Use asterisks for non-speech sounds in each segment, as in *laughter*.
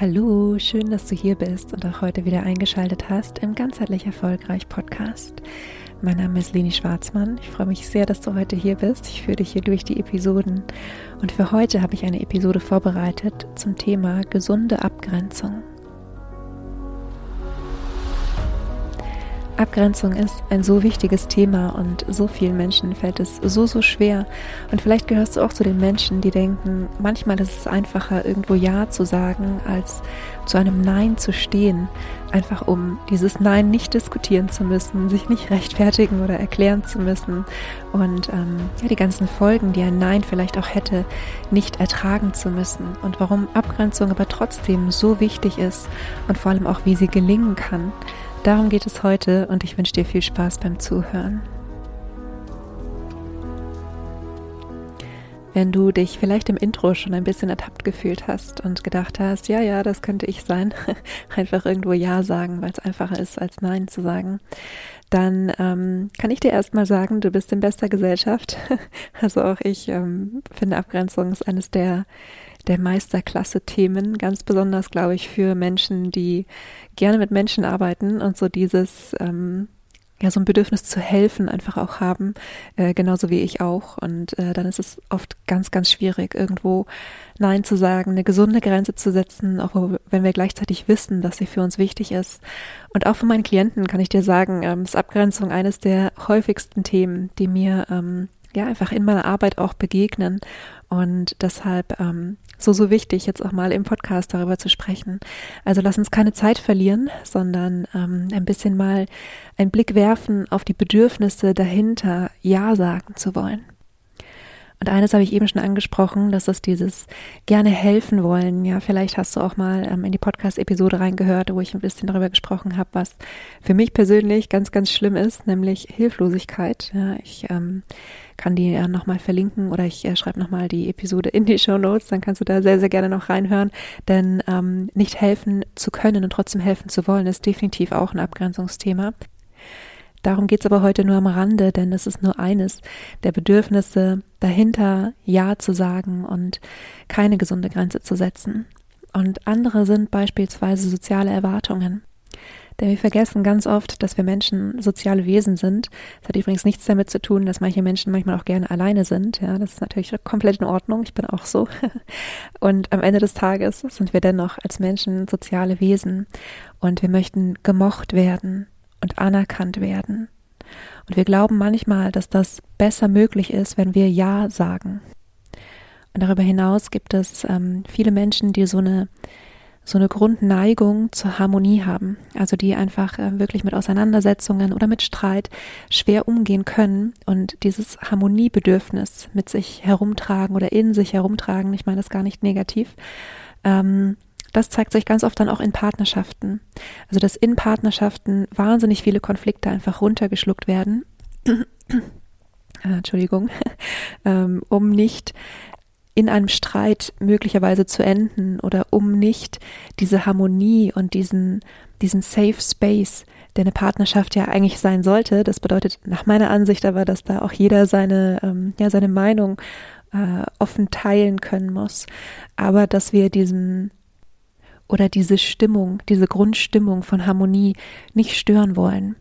Hallo, schön, dass du hier bist und auch heute wieder eingeschaltet hast im Ganzheitlich Erfolgreich Podcast. Mein Name ist Leni Schwarzmann. Ich freue mich sehr, dass du heute hier bist. Ich führe dich hier durch die Episoden. Und für heute habe ich eine Episode vorbereitet zum Thema gesunde Abgrenzung. Abgrenzung ist ein so wichtiges Thema und so vielen Menschen fällt es so, so schwer. Und vielleicht gehörst du auch zu den Menschen, die denken, manchmal ist es einfacher, irgendwo Ja zu sagen, als zu einem Nein zu stehen. Einfach um dieses Nein nicht diskutieren zu müssen, sich nicht rechtfertigen oder erklären zu müssen und ähm, ja, die ganzen Folgen, die ein Nein vielleicht auch hätte, nicht ertragen zu müssen. Und warum Abgrenzung aber trotzdem so wichtig ist und vor allem auch, wie sie gelingen kann. Darum geht es heute und ich wünsche dir viel Spaß beim Zuhören. Wenn du dich vielleicht im Intro schon ein bisschen ertappt gefühlt hast und gedacht hast, ja, ja, das könnte ich sein, *laughs* einfach irgendwo Ja sagen, weil es einfacher ist, als Nein zu sagen, dann ähm, kann ich dir erstmal sagen, du bist in bester Gesellschaft. *laughs* also auch ich ähm, finde Abgrenzung ist eines der der Meisterklasse-Themen, ganz besonders, glaube ich, für Menschen, die gerne mit Menschen arbeiten und so dieses, ähm, ja, so ein Bedürfnis zu helfen einfach auch haben, äh, genauso wie ich auch. Und äh, dann ist es oft ganz, ganz schwierig, irgendwo Nein zu sagen, eine gesunde Grenze zu setzen, auch wenn wir gleichzeitig wissen, dass sie für uns wichtig ist. Und auch für meinen Klienten kann ich dir sagen, ähm, ist Abgrenzung eines der häufigsten Themen, die mir ähm, ja einfach in meiner Arbeit auch begegnen. Und deshalb ähm, so, so wichtig, jetzt auch mal im Podcast darüber zu sprechen. Also lass uns keine Zeit verlieren, sondern ähm, ein bisschen mal einen Blick werfen auf die Bedürfnisse dahinter, Ja sagen zu wollen. Und eines habe ich eben schon angesprochen, das ist dieses gerne helfen wollen. Ja, vielleicht hast du auch mal ähm, in die Podcast-Episode reingehört, wo ich ein bisschen darüber gesprochen habe, was für mich persönlich ganz, ganz schlimm ist, nämlich Hilflosigkeit. Ja, ich ähm, kann die ja nochmal verlinken oder ich äh, schreibe nochmal die Episode in die Show Notes, dann kannst du da sehr, sehr gerne noch reinhören. Denn ähm, nicht helfen zu können und trotzdem helfen zu wollen, ist definitiv auch ein Abgrenzungsthema. Darum geht's aber heute nur am Rande, denn es ist nur eines der Bedürfnisse dahinter, Ja zu sagen und keine gesunde Grenze zu setzen. Und andere sind beispielsweise soziale Erwartungen. Denn wir vergessen ganz oft, dass wir Menschen soziale Wesen sind. Das hat übrigens nichts damit zu tun, dass manche Menschen manchmal auch gerne alleine sind. Ja, das ist natürlich komplett in Ordnung. Ich bin auch so. *laughs* Und am Ende des Tages sind wir dennoch als Menschen soziale Wesen. Und wir möchten gemocht werden und anerkannt werden. Und wir glauben manchmal, dass das besser möglich ist, wenn wir Ja sagen. Und darüber hinaus gibt es ähm, viele Menschen, die so eine so eine Grundneigung zur Harmonie haben, also die einfach äh, wirklich mit Auseinandersetzungen oder mit Streit schwer umgehen können und dieses Harmoniebedürfnis mit sich herumtragen oder in sich herumtragen, ich meine das gar nicht negativ, ähm, das zeigt sich ganz oft dann auch in Partnerschaften. Also dass in Partnerschaften wahnsinnig viele Konflikte einfach runtergeschluckt werden. *clears throat* Äh, Entschuldigung, *laughs* ähm, um nicht in einem Streit möglicherweise zu enden oder um nicht diese Harmonie und diesen, diesen Safe Space, der eine Partnerschaft ja eigentlich sein sollte. Das bedeutet nach meiner Ansicht aber, dass da auch jeder seine, ähm, ja, seine Meinung äh, offen teilen können muss. Aber dass wir diesen oder diese Stimmung, diese Grundstimmung von Harmonie nicht stören wollen.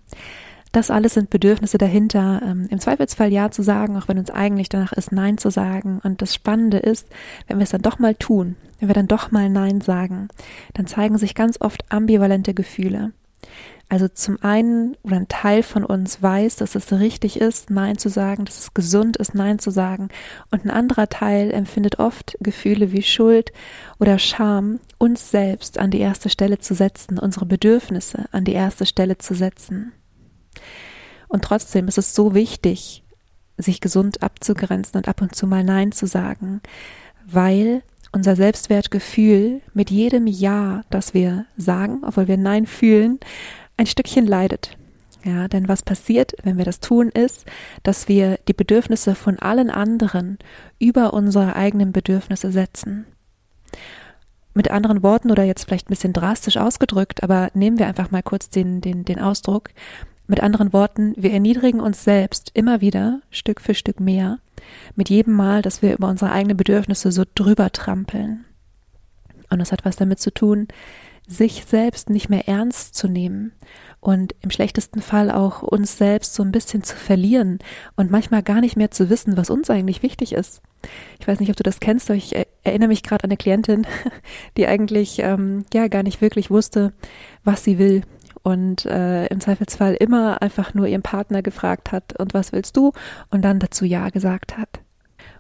Das alles sind Bedürfnisse dahinter, ähm, im Zweifelsfall Ja zu sagen, auch wenn uns eigentlich danach ist, Nein zu sagen. Und das Spannende ist, wenn wir es dann doch mal tun, wenn wir dann doch mal Nein sagen, dann zeigen sich ganz oft ambivalente Gefühle. Also zum einen oder ein Teil von uns weiß, dass es richtig ist, Nein zu sagen, dass es gesund ist, Nein zu sagen. Und ein anderer Teil empfindet oft Gefühle wie Schuld oder Scham, uns selbst an die erste Stelle zu setzen, unsere Bedürfnisse an die erste Stelle zu setzen. Und trotzdem ist es so wichtig, sich gesund abzugrenzen und ab und zu mal Nein zu sagen, weil unser Selbstwertgefühl mit jedem Ja, das wir sagen, obwohl wir Nein fühlen, ein Stückchen leidet. Ja, denn was passiert, wenn wir das tun, ist, dass wir die Bedürfnisse von allen anderen über unsere eigenen Bedürfnisse setzen. Mit anderen Worten oder jetzt vielleicht ein bisschen drastisch ausgedrückt, aber nehmen wir einfach mal kurz den, den, den Ausdruck. Mit anderen Worten, wir erniedrigen uns selbst immer wieder, Stück für Stück mehr, mit jedem Mal, dass wir über unsere eigenen Bedürfnisse so drüber trampeln. Und das hat was damit zu tun, sich selbst nicht mehr ernst zu nehmen und im schlechtesten Fall auch uns selbst so ein bisschen zu verlieren und manchmal gar nicht mehr zu wissen, was uns eigentlich wichtig ist. Ich weiß nicht, ob du das kennst, aber ich erinnere mich gerade an eine Klientin, *laughs* die eigentlich ähm, ja gar nicht wirklich wusste, was sie will und äh, im Zweifelsfall immer einfach nur ihren Partner gefragt hat, und was willst du? Und dann dazu Ja gesagt hat.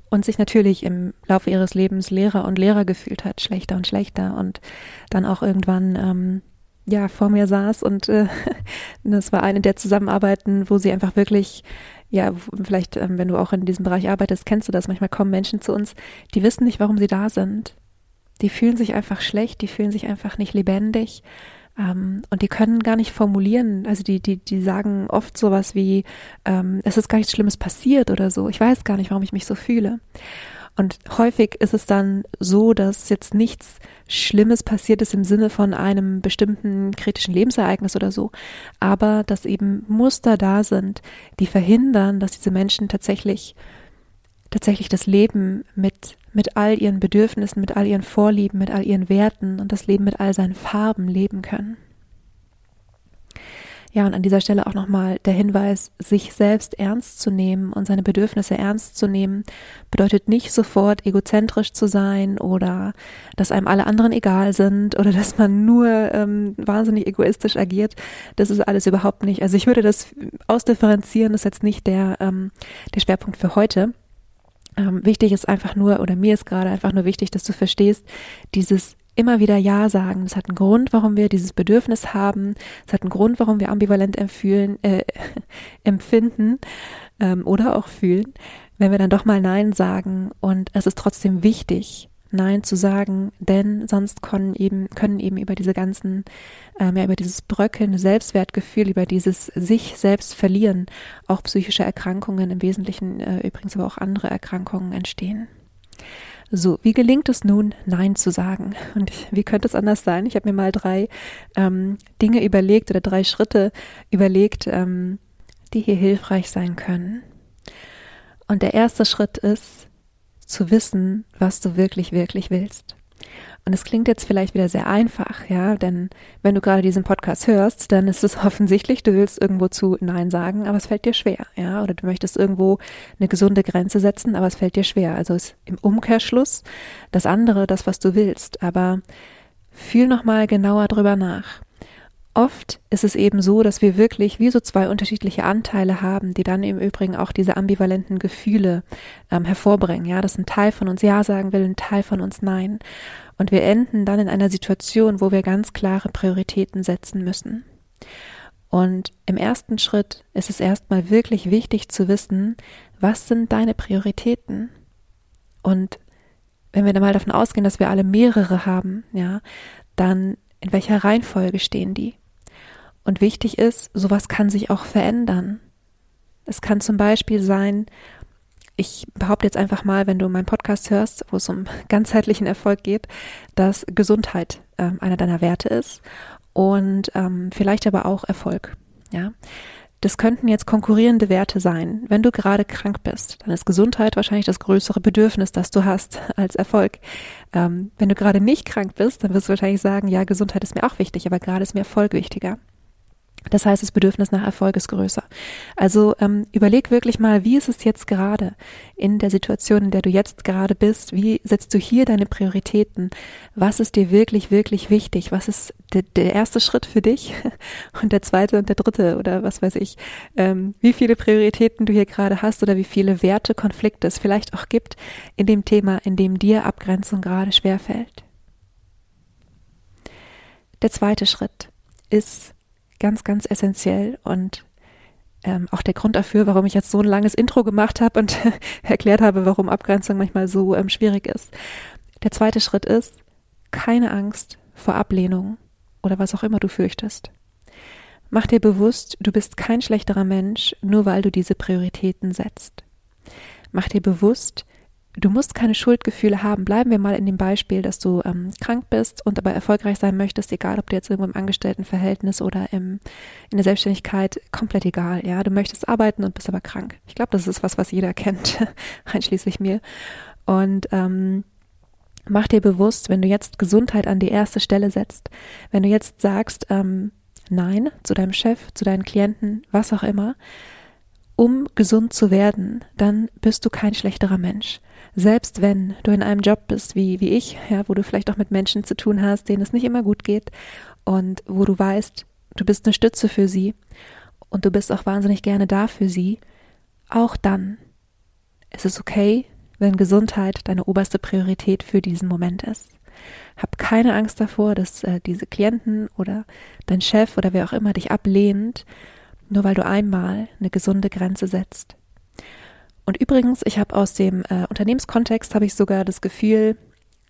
Und sich natürlich im Laufe ihres Lebens Lehrer und Lehrer gefühlt hat, schlechter und schlechter und dann auch irgendwann ähm, ja vor mir saß und äh, *laughs* das war eine der Zusammenarbeiten, wo sie einfach wirklich ja, vielleicht, ähm, wenn du auch in diesem Bereich arbeitest, kennst du das. Manchmal kommen Menschen zu uns, die wissen nicht, warum sie da sind. Die fühlen sich einfach schlecht, die fühlen sich einfach nicht lebendig. Ähm, und die können gar nicht formulieren. Also die, die, die sagen oft sowas wie, ähm, es ist gar nichts Schlimmes passiert oder so. Ich weiß gar nicht, warum ich mich so fühle. Und häufig ist es dann so, dass jetzt nichts Schlimmes passiert ist im Sinne von einem bestimmten kritischen Lebensereignis oder so, aber dass eben Muster da sind, die verhindern, dass diese Menschen tatsächlich tatsächlich das Leben mit mit all ihren Bedürfnissen, mit all ihren Vorlieben, mit all ihren Werten und das Leben mit all seinen Farben leben können. Ja, und an dieser Stelle auch nochmal der Hinweis, sich selbst ernst zu nehmen und seine Bedürfnisse ernst zu nehmen, bedeutet nicht sofort egozentrisch zu sein oder dass einem alle anderen egal sind oder dass man nur ähm, wahnsinnig egoistisch agiert. Das ist alles überhaupt nicht. Also ich würde das ausdifferenzieren, das ist jetzt nicht der, ähm, der Schwerpunkt für heute. Ähm, wichtig ist einfach nur, oder mir ist gerade einfach nur wichtig, dass du verstehst, dieses immer wieder Ja sagen. Das hat einen Grund, warum wir dieses Bedürfnis haben. Es hat einen Grund, warum wir ambivalent empfühlen, äh, *laughs* empfinden ähm, oder auch fühlen, wenn wir dann doch mal Nein sagen. Und es ist trotzdem wichtig, Nein zu sagen, denn sonst können eben, können eben über diese ganzen, ähm, ja, über dieses bröckelnde Selbstwertgefühl, über dieses sich selbst verlieren, auch psychische Erkrankungen, im Wesentlichen äh, übrigens aber auch andere Erkrankungen entstehen. So, wie gelingt es nun, Nein zu sagen? Und wie könnte es anders sein? Ich habe mir mal drei ähm, Dinge überlegt oder drei Schritte überlegt, ähm, die hier hilfreich sein können. Und der erste Schritt ist, zu wissen, was du wirklich, wirklich willst. Und es klingt jetzt vielleicht wieder sehr einfach, ja, denn wenn du gerade diesen Podcast hörst, dann ist es *laughs* offensichtlich, du willst irgendwo zu Nein sagen, aber es fällt dir schwer, ja, oder du möchtest irgendwo eine gesunde Grenze setzen, aber es fällt dir schwer. Also ist im Umkehrschluss das andere, das, was du willst, aber fühl nochmal genauer drüber nach. Oft ist es eben so, dass wir wirklich wie so zwei unterschiedliche Anteile haben, die dann im Übrigen auch diese ambivalenten Gefühle ähm, hervorbringen. Ja, dass ein Teil von uns Ja sagen will, ein Teil von uns Nein. Und wir enden dann in einer Situation, wo wir ganz klare Prioritäten setzen müssen. Und im ersten Schritt ist es erstmal wirklich wichtig zu wissen, was sind deine Prioritäten? Und wenn wir dann mal davon ausgehen, dass wir alle mehrere haben, ja, dann in welcher Reihenfolge stehen die? Und wichtig ist, sowas kann sich auch verändern. Es kann zum Beispiel sein, ich behaupte jetzt einfach mal, wenn du meinen Podcast hörst, wo es um *laughs* ganzheitlichen Erfolg geht, dass Gesundheit ähm, einer deiner Werte ist und ähm, vielleicht aber auch Erfolg. Ja, das könnten jetzt konkurrierende Werte sein. Wenn du gerade krank bist, dann ist Gesundheit wahrscheinlich das größere Bedürfnis, das du hast *laughs* als Erfolg. Ähm, wenn du gerade nicht krank bist, dann wirst du wahrscheinlich sagen, ja, Gesundheit ist mir auch wichtig, aber gerade ist mir Erfolg wichtiger. Das heißt, das Bedürfnis nach Erfolg ist größer. Also ähm, überleg wirklich mal, wie ist es jetzt gerade in der Situation, in der du jetzt gerade bist? Wie setzt du hier deine Prioritäten? Was ist dir wirklich, wirklich wichtig? Was ist de der erste Schritt für dich *laughs* und der zweite und der dritte oder was weiß ich? Ähm, wie viele Prioritäten du hier gerade hast oder wie viele Werte, Konflikte es vielleicht auch gibt in dem Thema, in dem dir Abgrenzung gerade schwerfällt? Der zweite Schritt ist ganz, ganz essentiell und ähm, auch der Grund dafür, warum ich jetzt so ein langes Intro gemacht habe und *laughs* erklärt habe, warum Abgrenzung manchmal so ähm, schwierig ist. Der zweite Schritt ist, keine Angst vor Ablehnung oder was auch immer du fürchtest. Mach dir bewusst, du bist kein schlechterer Mensch, nur weil du diese Prioritäten setzt. Mach dir bewusst, Du musst keine Schuldgefühle haben. Bleiben wir mal in dem Beispiel, dass du ähm, krank bist und aber erfolgreich sein möchtest, egal ob du jetzt irgendwo im Angestelltenverhältnis oder im, in der Selbstständigkeit, komplett egal. Ja, du möchtest arbeiten und bist aber krank. Ich glaube, das ist was, was jeder *laughs* kennt, einschließlich mir. Und ähm, Mach dir bewusst, wenn du jetzt Gesundheit an die erste Stelle setzt, wenn du jetzt sagst, ähm, nein zu deinem Chef, zu deinen Klienten, was auch immer, um gesund zu werden, dann bist du kein schlechterer Mensch. Selbst wenn du in einem Job bist, wie, wie ich, ja, wo du vielleicht auch mit Menschen zu tun hast, denen es nicht immer gut geht und wo du weißt, du bist eine Stütze für sie und du bist auch wahnsinnig gerne da für sie, auch dann ist es okay, wenn Gesundheit deine oberste Priorität für diesen Moment ist. Hab keine Angst davor, dass äh, diese Klienten oder dein Chef oder wer auch immer dich ablehnt, nur weil du einmal eine gesunde Grenze setzt. Und übrigens, ich habe aus dem äh, Unternehmenskontext habe ich sogar das Gefühl,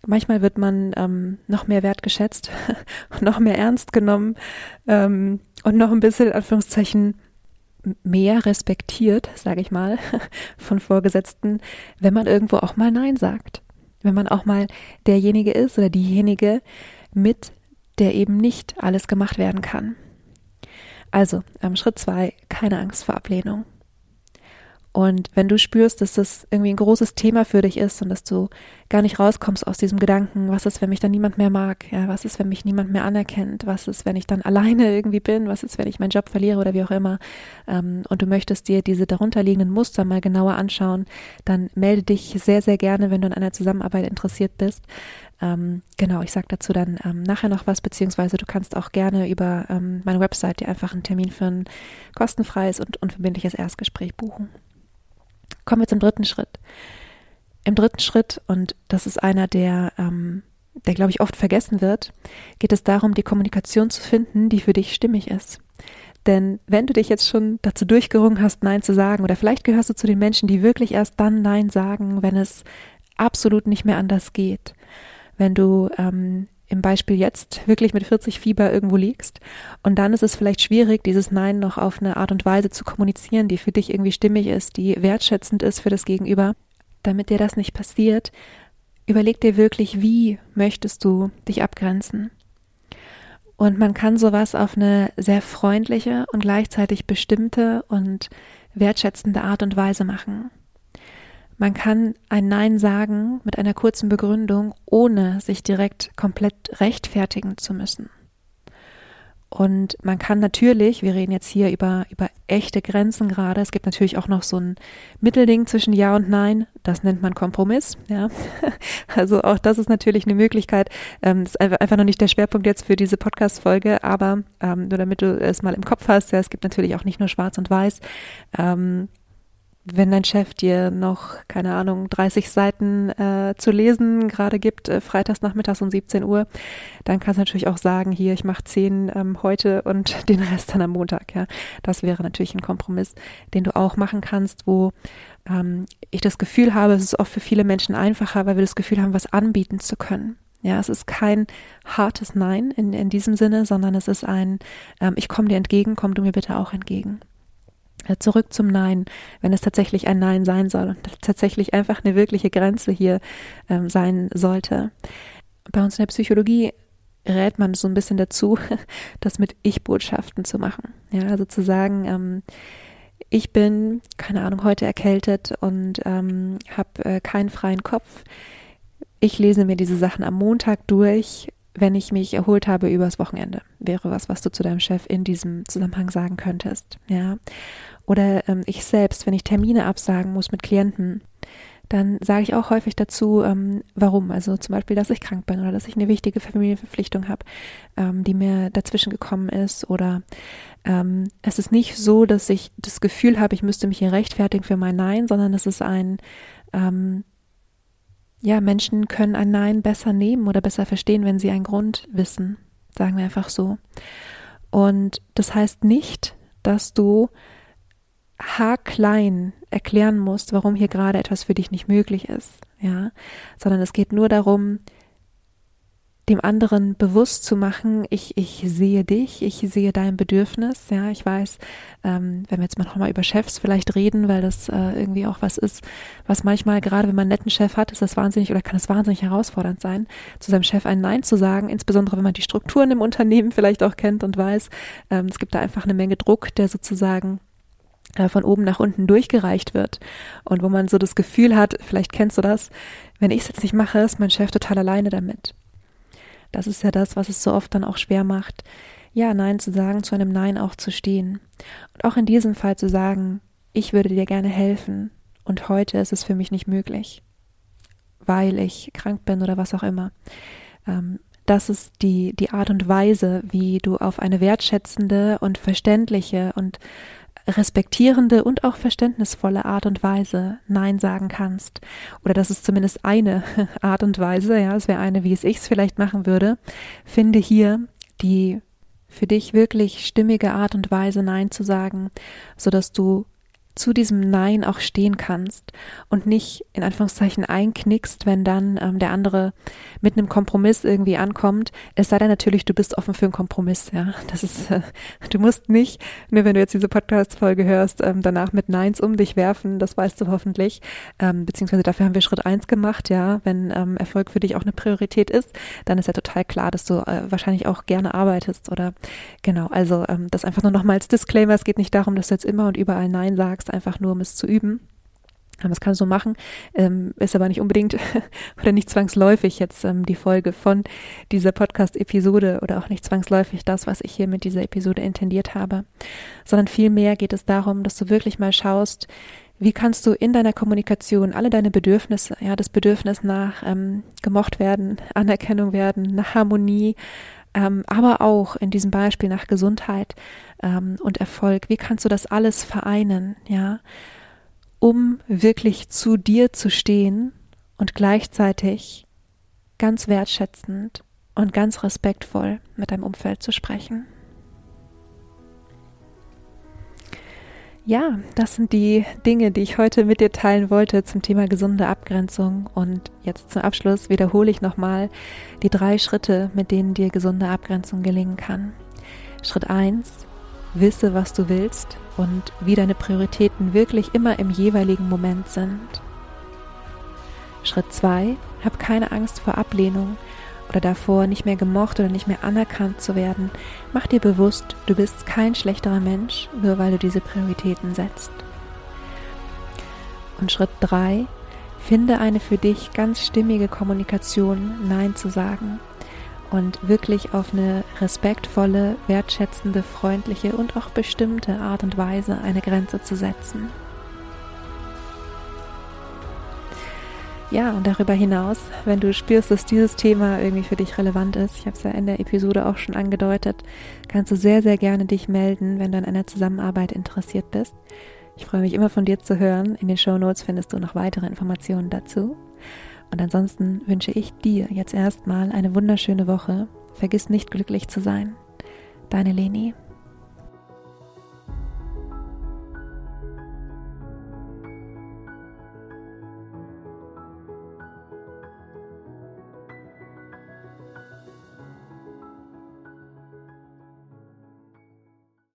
manchmal wird man ähm, noch mehr wertgeschätzt *laughs* noch mehr ernst genommen ähm, und noch ein bisschen Anführungszeichen mehr respektiert, sage ich mal, *laughs* von Vorgesetzten, wenn man irgendwo auch mal Nein sagt. Wenn man auch mal derjenige ist oder diejenige mit, der eben nicht alles gemacht werden kann. Also, ähm, Schritt zwei, keine Angst vor Ablehnung. Und wenn du spürst, dass das irgendwie ein großes Thema für dich ist und dass du gar nicht rauskommst aus diesem Gedanken, was ist, wenn mich dann niemand mehr mag? Ja, was ist, wenn mich niemand mehr anerkennt? Was ist, wenn ich dann *laughs* alleine irgendwie bin? Was ist, wenn ich meinen Job verliere oder wie auch immer? Ähm, und du möchtest dir diese darunterliegenden Muster mal genauer anschauen, dann melde dich sehr, sehr gerne, wenn du an einer Zusammenarbeit interessiert bist. Ähm, genau, ich sage dazu dann ähm, nachher noch was, beziehungsweise du kannst auch gerne über meine Website dir einfach einen Termin für ein kostenfreies und unverbindliches Erstgespräch buchen. Kommen wir zum dritten Schritt. Im dritten Schritt, und das ist einer, der, ähm, der glaube ich oft vergessen wird, geht es darum, die Kommunikation zu finden, die für dich stimmig ist. Denn wenn du dich jetzt schon dazu durchgerungen hast, Nein zu sagen, oder vielleicht gehörst du zu den Menschen, die wirklich erst dann Nein sagen, wenn es absolut nicht mehr anders geht. Wenn du ähm, im Beispiel jetzt wirklich mit 40 Fieber irgendwo liegst. Und dann ist es vielleicht schwierig, dieses Nein noch auf eine Art und Weise zu kommunizieren, die für dich irgendwie stimmig ist, die wertschätzend ist für das Gegenüber. Damit dir das nicht passiert, überleg dir wirklich, wie möchtest du dich abgrenzen. Und man kann sowas auf eine sehr freundliche und gleichzeitig bestimmte und wertschätzende Art und Weise machen. Man kann ein Nein sagen mit einer kurzen Begründung, ohne sich direkt komplett rechtfertigen zu müssen. Und man kann natürlich, wir reden jetzt hier über, über echte Grenzen gerade, es gibt natürlich auch noch so ein Mittelding zwischen Ja und Nein, das nennt man Kompromiss, ja. *laughs* Also auch das ist natürlich eine Möglichkeit, ähm, das ist einfach, noch nicht der Schwerpunkt jetzt für diese Podcast-Folge, aber ähm, nur damit du es mal im Kopf hast, ja, es gibt natürlich auch nicht nur Schwarz und Weiß, ähm, wenn dein Chef dir noch, keine Ahnung, 30 Seiten äh, zu lesen gerade gibt, äh, freitags nachmittags um 17 Uhr, dann kannst du natürlich auch sagen, hier, ich mache 10 ähm, heute und *laughs* den Rest dann am Montag. Ja, Das wäre natürlich ein Kompromiss, den du auch machen kannst, wo ähm, ich das Gefühl habe, es ist oft für viele Menschen einfacher, weil wir das Gefühl haben, was anbieten zu können. Ja, es ist kein hartes Nein in, in diesem Sinne, sondern es ist ein, ähm, ich komme dir entgegen, komm du mir bitte auch entgegen. Äh, zurück zum Nein, wenn es tatsächlich ein Nein sein soll und tatsächlich einfach eine wirkliche Grenze hier ähm, sein sollte. Bei uns in der Psychologie rät man so ein bisschen dazu, *laughs* das mit Ich-Botschaften zu machen. Ja, also zu sagen, ähm, ich bin, keine Ahnung, heute erkältet und ähm, habe äh, keinen freien Kopf. Ich lese mir diese Sachen am Montag durch, wenn ich mich erholt habe übers Wochenende. Wäre was, was du zu deinem Chef in diesem Zusammenhang sagen könntest. Ja. Oder ähm, ich selbst, wenn ich Termine absagen muss mit Klienten, dann sage ich auch häufig dazu, ähm, warum. Also zum Beispiel, dass ich krank bin oder dass ich eine wichtige Familienverpflichtung habe, ähm, die mir dazwischen gekommen ist. Oder ähm, es ist nicht so, dass ich das Gefühl habe, ich müsste mich hier rechtfertigen für mein Nein, sondern es ist ein, ähm, ja, Menschen können ein Nein besser nehmen oder besser verstehen, wenn sie einen Grund wissen. Sagen wir einfach so. Und das heißt nicht, dass du haarklein erklären musst, warum hier gerade etwas für dich nicht möglich ist, ja, sondern es geht nur darum, dem anderen bewusst zu machen, ich, ich sehe dich, ich sehe dein Bedürfnis, ja, ich weiß, ähm, wenn wir jetzt mal nochmal über Chefs vielleicht reden, weil das äh, irgendwie auch was ist, was manchmal, gerade wenn man einen netten Chef hat, ist das wahnsinnig oder kann es wahnsinnig herausfordernd sein, zu seinem Chef ein Nein zu sagen, insbesondere wenn man die Strukturen im Unternehmen vielleicht auch kennt und weiß, ähm, es gibt da einfach eine Menge Druck, der sozusagen äh, von oben nach unten durchgereicht wird und wo man so das Gefühl hat, vielleicht kennst du das, wenn ich es jetzt nicht mache, ist mein Chef total alleine damit. Das ist ja das, was es so oft dann auch schwer macht, ja, Nein zu sagen, zu einem Nein auch zu stehen. Und auch in diesem Fall zu sagen, ich würde dir gerne helfen und heute ist es für mich nicht möglich, weil ich krank bin oder was auch immer. Ähm, das ist die, die Art und Weise, wie du auf eine wertschätzende und verständliche und respektierende und auch verständnisvolle Art und Weise Nein sagen kannst. Oder das ist zumindest eine *laughs* Art und Weise, ja, es wäre eine, wie es ich es vielleicht machen würde. Finde hier die für dich wirklich stimmige Art und Weise Nein zu sagen, so dass du zu diesem Nein auch stehen kannst und nicht in Anführungszeichen einknickst, wenn dann ähm, der andere mit einem Kompromiss irgendwie ankommt. Es sei denn natürlich, du bist offen für einen Kompromiss, ja. Das ist, äh, *laughs* du musst nicht, nur wenn du jetzt diese Podcast-Folge hörst, ähm, danach mit Neins um dich werfen, das weißt du hoffentlich. Ähm, beziehungsweise dafür haben wir Schritt eins gemacht, ja. Wenn ähm, Erfolg für dich auch eine Priorität ist, dann ist ja total klar, dass du äh, wahrscheinlich auch gerne arbeitest oder genau, also ähm, das einfach nur nochmal als Disclaimer, es geht nicht darum, dass du jetzt immer und überall Nein sagst, machst, einfach nur um es zu üben. Das kannst du machen, ähm, ist aber nicht unbedingt *laughs* oder nicht zwangsläufig jetzt ähm, die Folge von dieser Podcast-Episode oder auch nicht zwangsläufig das, was ich hier mit dieser Episode intendiert habe, sondern vielmehr geht es darum, dass du wirklich mal schaust, wie kannst du in deiner Kommunikation alle deine Bedürfnisse, ja, das Bedürfnis nach ähm, gemocht werden, Anerkennung werden, nach Harmonie, ähm, aber auch in diesem Beispiel nach Gesundheit ähm, und Erfolg. Wie kannst du das alles vereinen, ja, um wirklich zu dir zu stehen und gleichzeitig ganz wertschätzend und ganz respektvoll mit deinem Umfeld zu sprechen? Ja, das sind die Dinge, die ich heute mit dir teilen wollte zum Thema gesunde Abgrenzung. Und jetzt zum Abschluss wiederhole ich nochmal die drei Schritte, mit denen dir gesunde Abgrenzung gelingen kann. Schritt eins: Wisse, was du willst und wie deine Prioritäten wirklich immer im jeweiligen Moment sind. Schritt zwei: Hab keine Angst vor Ablehnung oder davor, nicht mehr gemocht oder nicht mehr anerkannt zu werden, mach dir bewusst, du bist kein schlechterer Mensch, nur weil du diese Prioritäten setzt. Und Schritt 3, finde eine für dich ganz stimmige Kommunikation, Nein zu sagen und wirklich auf eine respektvolle, wertschätzende, freundliche und auch bestimmte Art und Weise eine Grenze zu setzen. Ja, und darüber hinaus, wenn du spürst, dass dieses Thema irgendwie für dich relevant ist, ich habe es ja in der Episode auch schon angedeutet, kannst du sehr, sehr gerne dich melden, wenn du an einer Zusammenarbeit interessiert bist. Ich freue mich immer von dir zu hören. In den Show Notes findest du noch weitere Informationen dazu. Und ansonsten wünsche ich dir jetzt erstmal eine wunderschöne Woche. Vergiss nicht glücklich zu sein. Deine Leni.